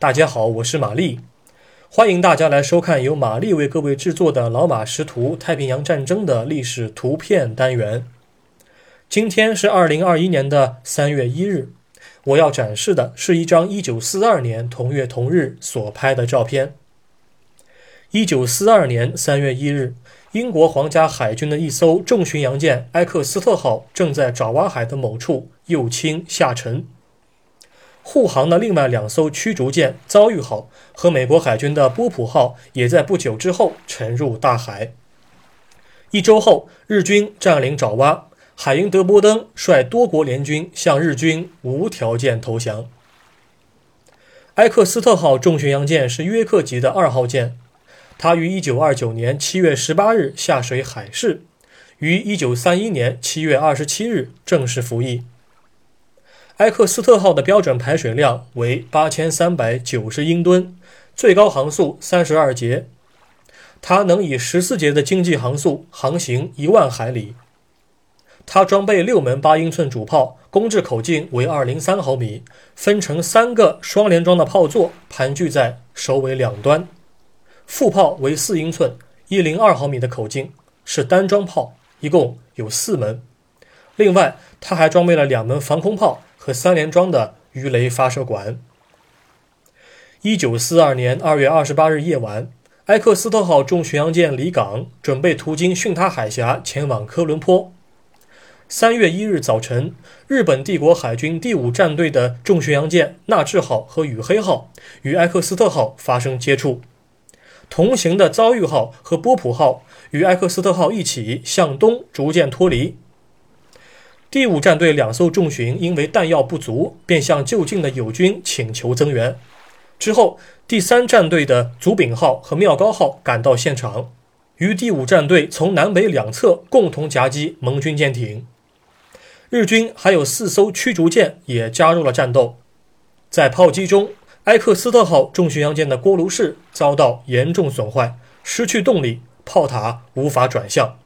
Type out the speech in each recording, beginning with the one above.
大家好，我是玛丽，欢迎大家来收看由玛丽为各位制作的《老马识图：太平洋战争的历史图片》单元。今天是二零二一年的三月一日，我要展示的是一张一九四二年同月同日所拍的照片。一九四二年三月一日，英国皇家海军的一艘重巡洋舰“埃克斯特号”正在爪哇海的某处右倾下沉。护航的另外两艘驱逐舰“遭遇号”和美国海军的“波普号”也在不久之后沉入大海。一周后，日军占领爪哇，海因德波登率多国联军向日军无条件投降。埃克斯特号重巡洋舰是约克级的二号舰，它于1929年7月18日下水海试，于1931年7月27日正式服役。埃克斯特号的标准排水量为八千三百九十英吨，最高航速三十二节。它能以十四节的经济航速航行一万海里。它装备六门八英寸主炮，攻制口径为二零三毫米，分成三个双联装的炮座，盘踞在首尾两端。副炮为四英寸，一零二毫米的口径，是单装炮，一共有四门。另外，它还装备了两门防空炮。和三联装的鱼雷发射管。一九四二年二月二十八日夜晚，埃克斯特号重巡洋舰离港，准备途经巽他海峡前往科伦坡。三月一日早晨，日本帝国海军第五战队的重巡洋舰纳智号和羽黑号与埃克斯特号发生接触，同行的遭遇号和波普号与埃克斯特号一起向东逐渐脱离。第五战队两艘重巡因为弹药不足，便向就近的友军请求增援。之后，第三战队的祖丙号和妙高号赶到现场，与第五战队从南北两侧共同夹击盟军舰艇。日军还有四艘驱逐舰也加入了战斗。在炮击中，埃克斯特号重巡洋舰的锅炉室遭到严重损坏，失去动力，炮塔无法转向。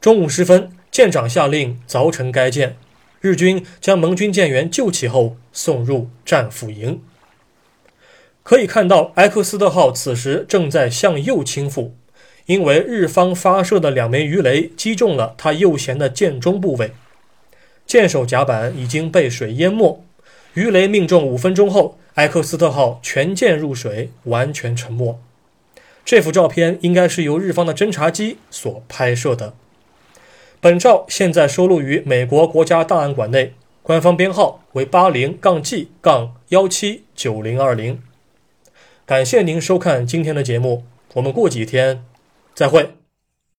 中午时分。舰长下令凿沉该舰，日军将盟军舰员救起后送入战俘营。可以看到，埃克斯特号此时正在向右倾覆，因为日方发射的两枚鱼雷击中了它右舷的舰中部位，舰首甲板已经被水淹没。鱼雷命中五分钟后，埃克斯特号全舰入水，完全沉没。这幅照片应该是由日方的侦察机所拍摄的。本照现在收录于美国国家档案馆内，官方编号为八零杠 G 杠幺七九零二零。感谢您收看今天的节目，我们过几天再会。